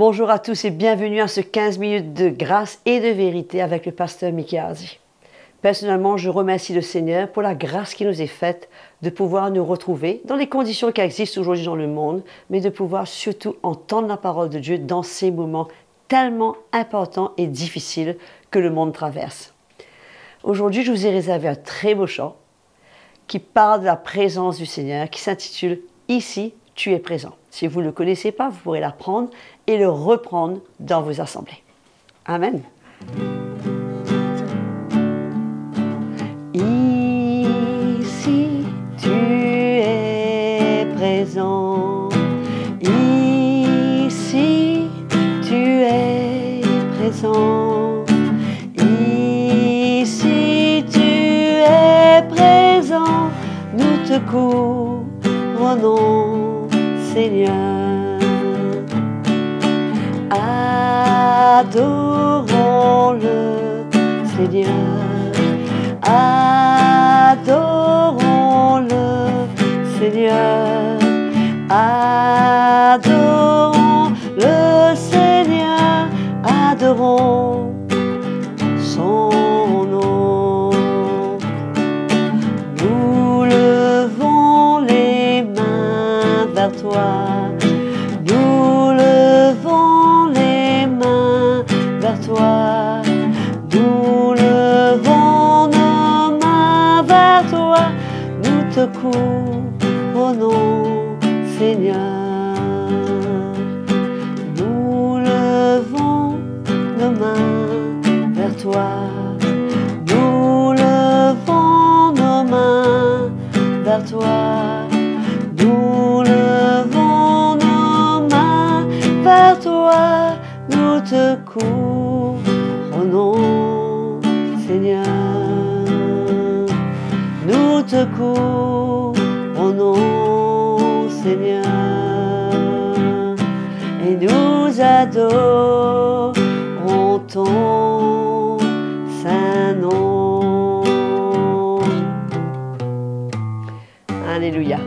Bonjour à tous et bienvenue à ce 15 minutes de grâce et de vérité avec le pasteur Hardy. Personnellement, je remercie le Seigneur pour la grâce qui nous est faite de pouvoir nous retrouver dans les conditions qui existent aujourd'hui dans le monde, mais de pouvoir surtout entendre la parole de Dieu dans ces moments tellement importants et difficiles que le monde traverse. Aujourd'hui, je vous ai réservé un très beau chant qui parle de la présence du Seigneur, qui s'intitule Ici, tu es présent. Si vous ne le connaissez pas, vous pourrez l'apprendre et le reprendre dans vos assemblées. Amen. Ici, tu es présent. Ici, tu es présent. Ici, tu es présent. Nous te couronnons, Seigneur. Adorons le Seigneur. Adorons-le, Seigneur. Adorons le Seigneur. Adorons toi. Nous levons les mains vers toi. Nous levons nos mains vers toi. Nous te couronnons, Seigneur. Nous levons nos mains vers toi. Nous levons nos mains vers toi. Te couronnons, Seigneur. Et nous adorons ton saint nom. Alléluia.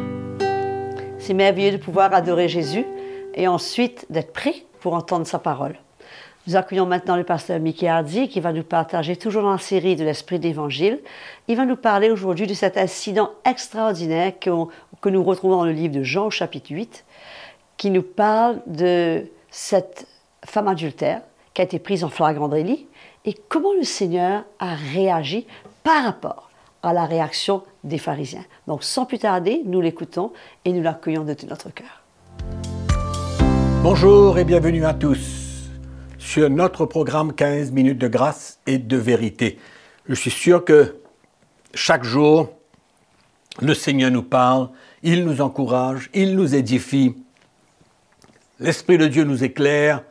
C'est merveilleux de pouvoir adorer Jésus et ensuite d'être prêt pour entendre sa parole. Nous accueillons maintenant le pasteur Mickey Hardy qui va nous partager, toujours la série de l'Esprit d'Évangile, il va nous parler aujourd'hui de cet incident extraordinaire que, que nous retrouvons dans le livre de Jean au chapitre 8, qui nous parle de cette femme adultère qui a été prise en flagrant délit et comment le Seigneur a réagi par rapport à la réaction des pharisiens. Donc sans plus tarder, nous l'écoutons et nous l'accueillons de tout notre cœur. Bonjour et bienvenue à tous sur notre programme 15 minutes de grâce et de vérité. Je suis sûr que chaque jour, le Seigneur nous parle, il nous encourage, il nous édifie. L'Esprit de Dieu nous éclaire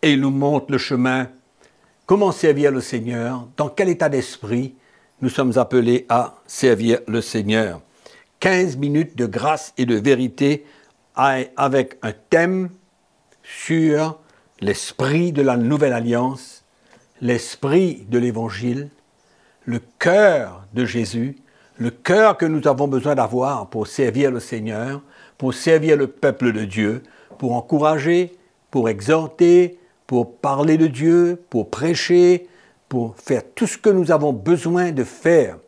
et il nous montre le chemin. Comment servir le Seigneur? Dans quel état d'esprit nous sommes appelés à servir le Seigneur? 15 minutes de grâce et de vérité avec un thème sur l'esprit de la nouvelle alliance, l'esprit de l'évangile, le cœur de Jésus, le cœur que nous avons besoin d'avoir pour servir le Seigneur, pour servir le peuple de Dieu, pour encourager, pour exhorter, pour parler de Dieu, pour prêcher, pour faire tout ce que nous avons besoin de faire.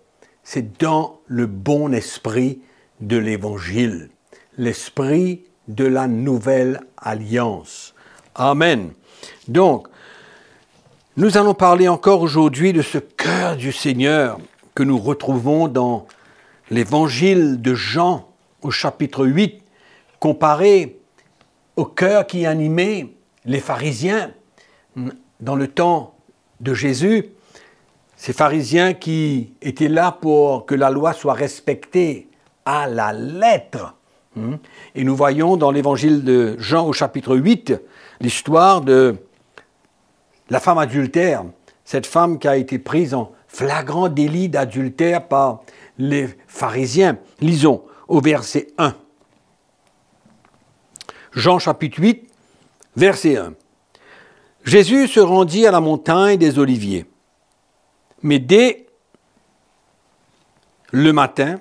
C'est dans le bon esprit de l'évangile, l'esprit de la nouvelle alliance. Amen. Donc, nous allons parler encore aujourd'hui de ce cœur du Seigneur que nous retrouvons dans l'évangile de Jean au chapitre 8, comparé au cœur qui animait les pharisiens dans le temps de Jésus, ces pharisiens qui étaient là pour que la loi soit respectée à la lettre. Et nous voyons dans l'évangile de Jean au chapitre 8 l'histoire de la femme adultère, cette femme qui a été prise en flagrant délit d'adultère par les pharisiens. Lisons au verset 1. Jean chapitre 8, verset 1. Jésus se rendit à la montagne des Oliviers. Mais dès le matin,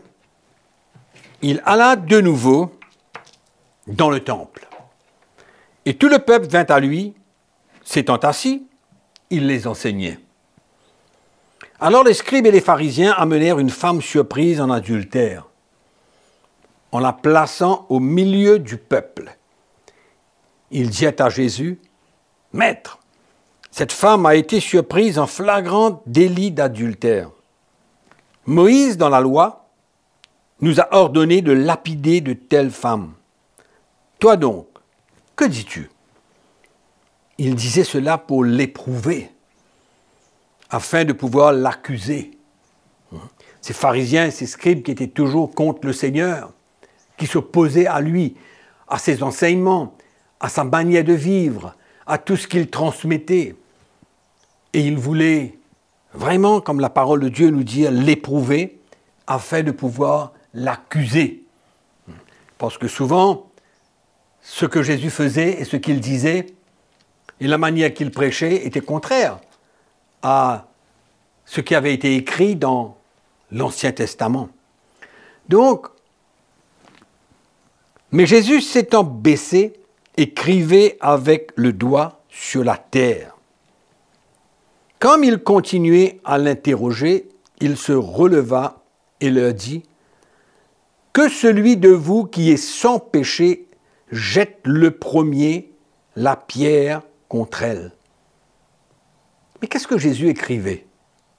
il alla de nouveau dans le temple. Et tout le peuple vint à lui, s'étant assis, il les enseignait. Alors les scribes et les pharisiens amenèrent une femme surprise en adultère, en la plaçant au milieu du peuple. Ils dirent à Jésus, Maître, cette femme a été surprise en flagrant délit d'adultère. Moïse, dans la loi, nous a ordonné de lapider de telles femmes. Toi donc, que dis-tu? Il disait cela pour l'éprouver, afin de pouvoir l'accuser. Ces pharisiens ces scribes qui étaient toujours contre le Seigneur, qui s'opposaient à lui, à ses enseignements, à sa manière de vivre, à tout ce qu'il transmettait. Et il voulait vraiment, comme la parole de Dieu nous dit, l'éprouver afin de pouvoir l'accuser. Parce que souvent, ce que Jésus faisait et ce qu'il disait et la manière qu'il prêchait était contraire à ce qui avait été écrit dans l'Ancien Testament. Donc, mais Jésus s'étant baissé, écrivait avec le doigt sur la terre. Comme il continuait à l'interroger, il se releva et leur dit, Que celui de vous qui est sans péché jette le premier la pierre contre elle. Mais qu'est-ce que Jésus écrivait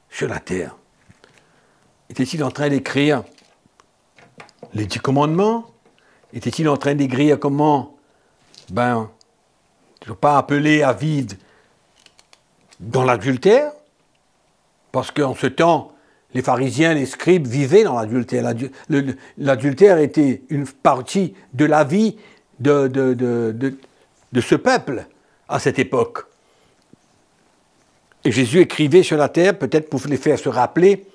sur la terre? Était-il en train d'écrire les dix commandements? Était-il en train d'écrire comment, ben, ne pas appeler à vide dans l'adultère, parce qu'en ce temps, les pharisiens, les scribes vivaient dans l'adultère. L'adultère était une partie de la vie de, de, ce peuple à cette époque. Et Jésus écrivait sur la terre, peut-être pour les faire se rappeler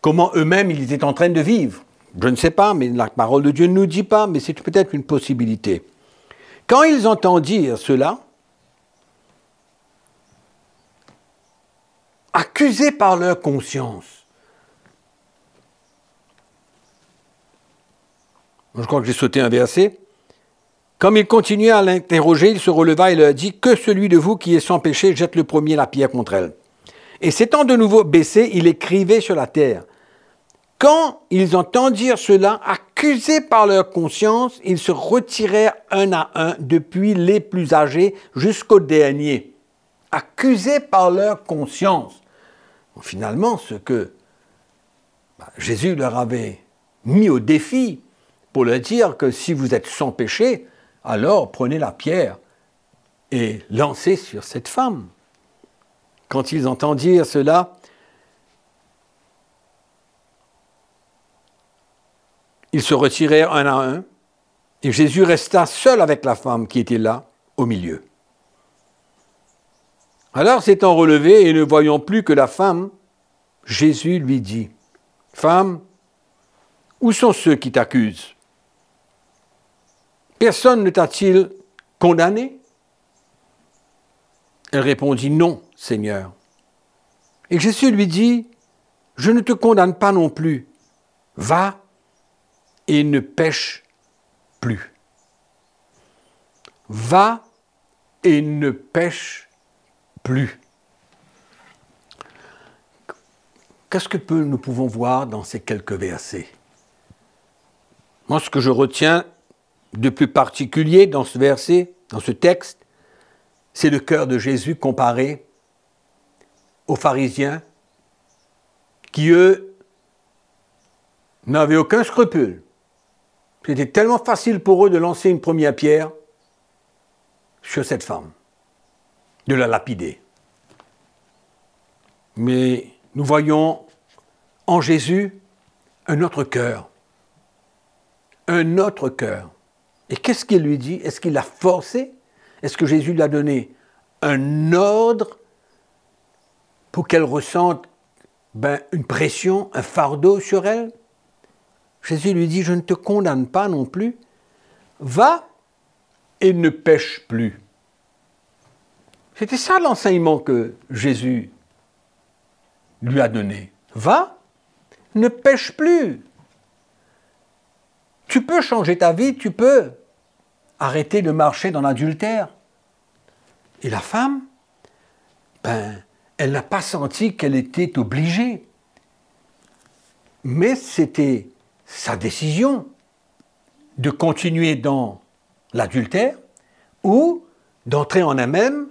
comment eux-mêmes ils étaient en train de vivre. Je ne sais pas, mais la parole de Dieu ne nous dit pas, mais c'est peut-être une possibilité. Quand ils entendirent cela, accusés par leur conscience. Je crois que j'ai sauté un verset. Comme il continuait à l'interroger, il se releva et leur dit Que celui de vous qui est sans péché jette le premier la pierre contre elle. Et s'étant de nouveau baissé, il écrivait sur la terre. Quand ils entendirent cela, accusés par leur conscience, ils se retirèrent un à un, depuis les plus âgés jusqu'au dernier, accusés par leur conscience finalement, ce que bah, Jésus leur avait mis au défi pour leur dire que si vous êtes sans péché, alors prenez la pierre et lancez sur cette femme. Quand ils entendirent cela, ils se retirèrent un à un, et Jésus resta seul avec la femme qui était là, au milieu. Alors s'étant relevé et ne voyant plus que la femme, Jésus lui dit, Femme, où sont ceux qui t'accusent? Personne ne t'a-t-il condamné? Elle répondit, Non, Seigneur. Et Jésus lui dit, Je ne te condamne pas non plus. Va et ne pêche plus. Va et ne pêche plus. Qu'est-ce que nous pouvons voir dans ces quelques versets? Moi, ce que je retiens de plus particulier dans ce verset, dans ce texte, c'est le cœur de Jésus comparé aux pharisiens qui, eux, n'avaient aucun scrupule. C'était tellement facile pour eux de lancer une première pierre sur cette femme de la lapider. Mais nous voyons en Jésus un autre cœur. Un autre cœur. Et qu'est-ce qu'il lui dit? Est-ce qu'il l'a forcé? Est-ce que Jésus lui a donné un ordre pour qu'elle ressente ben, une pression, un fardeau sur elle? Jésus lui dit, je ne te condamne pas non plus. Va et ne pêche plus. C'était ça l'enseignement que Jésus lui a donné. Va, ne pêche plus. Tu peux changer ta vie, tu peux arrêter de marcher dans l'adultère. Et la femme, ben, elle n'a pas senti qu'elle était obligée. Mais c'était sa décision de continuer dans l'adultère ou d'entrer en elle-même,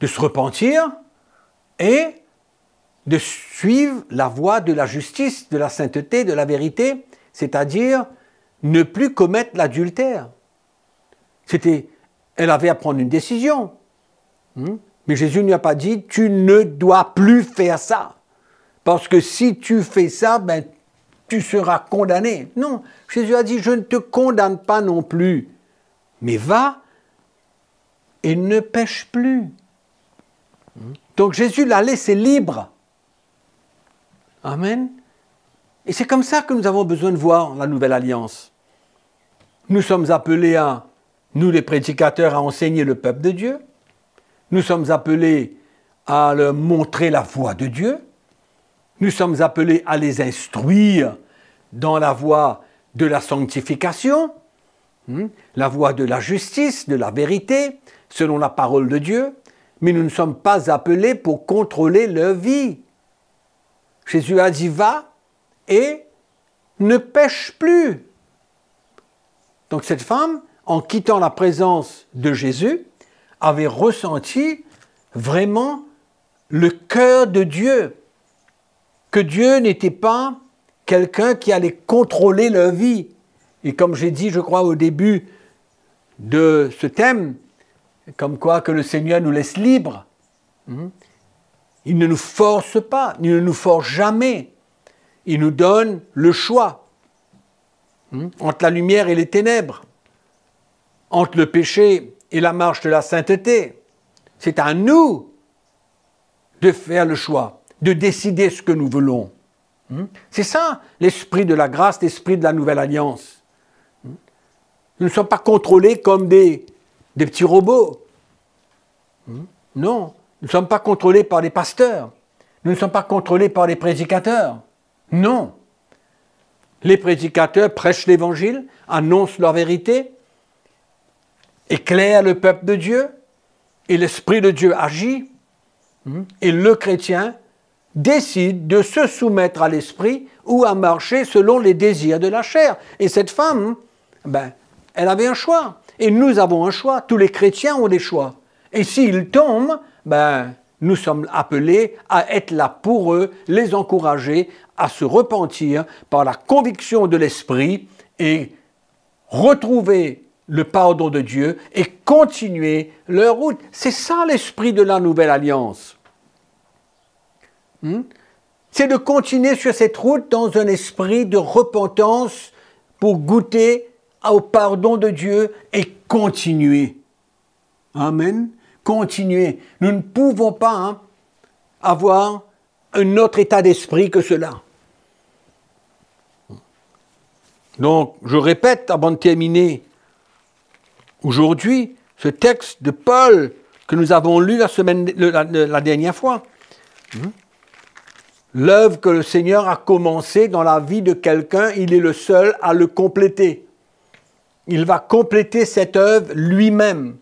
de se repentir et de suivre la voie de la justice, de la sainteté, de la vérité, c'est-à-dire ne plus commettre l'adultère. C'était, elle avait à prendre une décision. Hmm? Mais Jésus ne lui a pas dit, tu ne dois plus faire ça. Parce que si tu fais ça, ben, tu seras condamné. Non, Jésus a dit, je ne te condamne pas non plus. Mais va et ne pêche plus. Donc Jésus l'a laissé libre. Amen. Et c'est comme ça que nous avons besoin de voir la nouvelle alliance. Nous sommes appelés à, nous les prédicateurs, à enseigner le peuple de Dieu. Nous sommes appelés à leur montrer la voie de Dieu. Nous sommes appelés à les instruire dans la voie de la sanctification, hmm, la voie de la justice, de la vérité, selon la parole de Dieu, mais nous ne sommes pas appelés pour contrôler leur vie. Jésus a dit va et ne pêche plus. Donc cette femme, en quittant la présence de Jésus, avait ressenti vraiment le cœur de Dieu, que Dieu n'était pas quelqu'un qui allait contrôler leur vie. Et comme j'ai dit, je crois, au début de ce thème, comme quoi que le Seigneur nous laisse libres. Hmm? Il ne nous force pas, il ne nous force jamais. Il nous donne le choix hmm? entre la lumière et les ténèbres, entre le péché et la marche de la sainteté. C'est à nous de faire le choix, de décider ce que nous voulons. Hmm? C'est ça l'esprit de la grâce, l'esprit de la nouvelle alliance. Nous ne sommes pas contrôlés comme des, des petits robots. Hmm? Non, nous ne sommes pas contrôlés par les pasteurs. Nous ne sommes pas contrôlés par les prédicateurs. Non. Les prédicateurs prêchent l'évangile, annoncent leur vérité, éclairent le peuple de Dieu, et l'Esprit de Dieu agit, hmm? et le chrétien décide de se soumettre à l'Esprit ou à marcher selon les désirs de la chair. Et cette femme, ben, elle avait un choix. Et nous avons un choix. Tous les chrétiens ont des choix. Et s'ils tombent, ben, nous sommes appelés à être là pour eux, les encourager à se repentir par la conviction de l'Esprit et retrouver le pardon de Dieu et continuer leur route. C'est ça l'esprit de la nouvelle alliance. Hmm? C'est de continuer sur cette route dans un esprit de repentance pour goûter au pardon de Dieu et continuer. Amen continuer. Nous ne pouvons pas hein, avoir un autre état d'esprit que cela. Donc, je répète avant de terminer aujourd'hui ce texte de Paul que nous avons lu la, semaine, la, dernière fois. Hmm? L'œuvre que le Seigneur a commencée dans la vie de quelqu'un, il est le seul à le compléter. Il va compléter cette œuvre lui-même.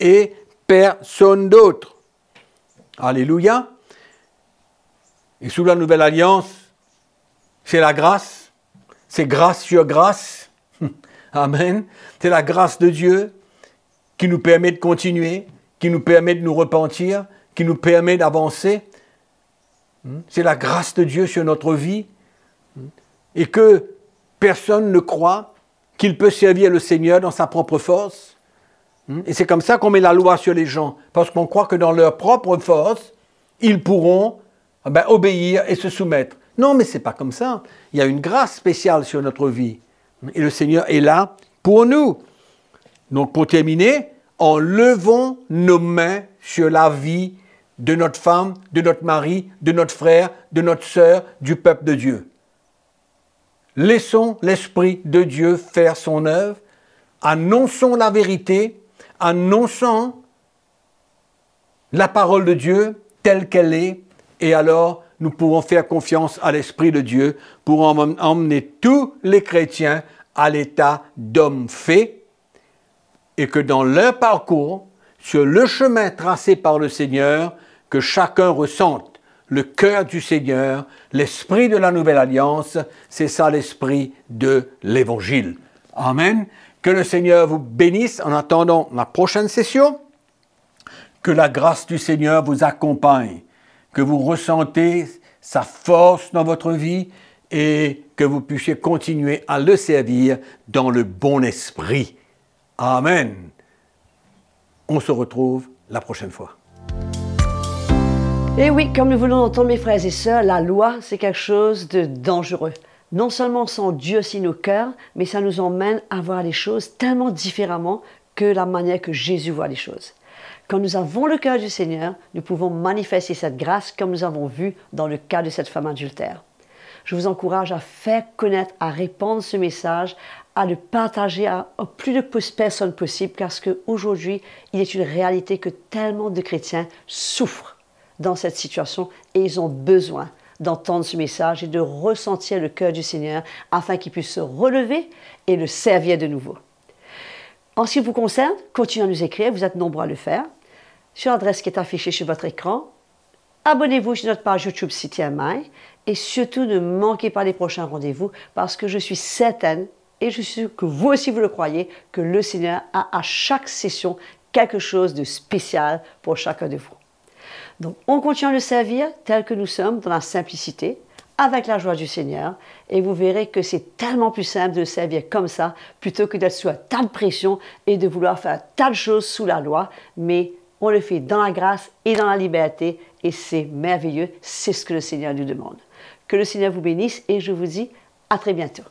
Et personne d'autre. Alléluia. Et sous la nouvelle alliance, c'est la grâce, c'est grâce sur grâce. Amen. C'est la grâce de Dieu qui nous permet de continuer, qui nous permet de nous repentir, qui nous permet d'avancer. C'est la grâce de Dieu sur notre vie. Et que personne ne croit qu'il peut servir le Seigneur dans sa propre force. Hmm? Et c'est comme ça qu'on met la loi sur les gens, parce qu'on croit que dans leur propre force, ils pourront eh ben, obéir et se soumettre. Non, mais c'est pas comme ça. Il y a une grâce spéciale sur notre vie. Et le Seigneur est là pour nous. Donc pour terminer, en levant nos mains sur la vie de notre femme, de notre mari, de notre frère, de notre sœur, du peuple de Dieu. Laissons l'Esprit de Dieu faire son œuvre, annonçons la vérité, annonçant la parole de Dieu telle qu'elle est, et alors nous pouvons faire confiance à l'Esprit de Dieu pour emmener tous les chrétiens à l'état d'hommes faits, et que dans leur parcours, sur le chemin tracé par le Seigneur, que chacun ressente le cœur du Seigneur, l'esprit de la nouvelle alliance, c'est ça l'esprit de l'Évangile. Amen. Que le Seigneur vous bénisse en attendant la prochaine session. Que la grâce du Seigneur vous accompagne, que vous ressentez sa force dans votre vie et que vous puissiez continuer à le servir dans le bon esprit. Amen. On se retrouve la prochaine fois. Et oui, comme nous voulons entendre mes frères et sœurs, la loi, c'est quelque chose de dangereux. Non seulement sans Dieu aussi nos cœurs, mais ça nous emmène à voir les choses tellement différemment que la manière que Jésus voit les choses. Quand nous avons le cœur du Seigneur, nous pouvons manifester cette grâce comme nous avons vu dans le cas de cette femme adultère. Je vous encourage à faire connaître, à répandre ce message, à le partager à, plus de personnes possible parce qu'aujourd'hui, il est une réalité que tellement de chrétiens souffrent dans cette situation et ils ont besoin d'entendre ce message et de ressentir le cœur du Seigneur afin qu'ils puissent se relever et le servir de nouveau. En ce qui vous concerne, continuez à nous écrire, vous êtes nombreux à le faire, sur l'adresse qui est affichée sur votre écran. Abonnez-vous sur notre page YouTube CTMI et surtout, ne manquez pas les prochains rendez-vous parce que je suis certaine, et je suis que vous aussi vous le croyez, que le Seigneur a à chaque session quelque chose de spécial pour chacun de vous. Donc, on continue à le servir tel que nous sommes, dans la simplicité, avec la joie du Seigneur, et vous verrez que c'est tellement plus simple de le servir comme ça, plutôt que d'être sous un tas pression et de vouloir faire tas de choses sous la loi, mais on le fait dans la grâce et dans la liberté, et c'est merveilleux, c'est ce que le Seigneur nous demande. Que le Seigneur vous bénisse et je vous dis à très bientôt.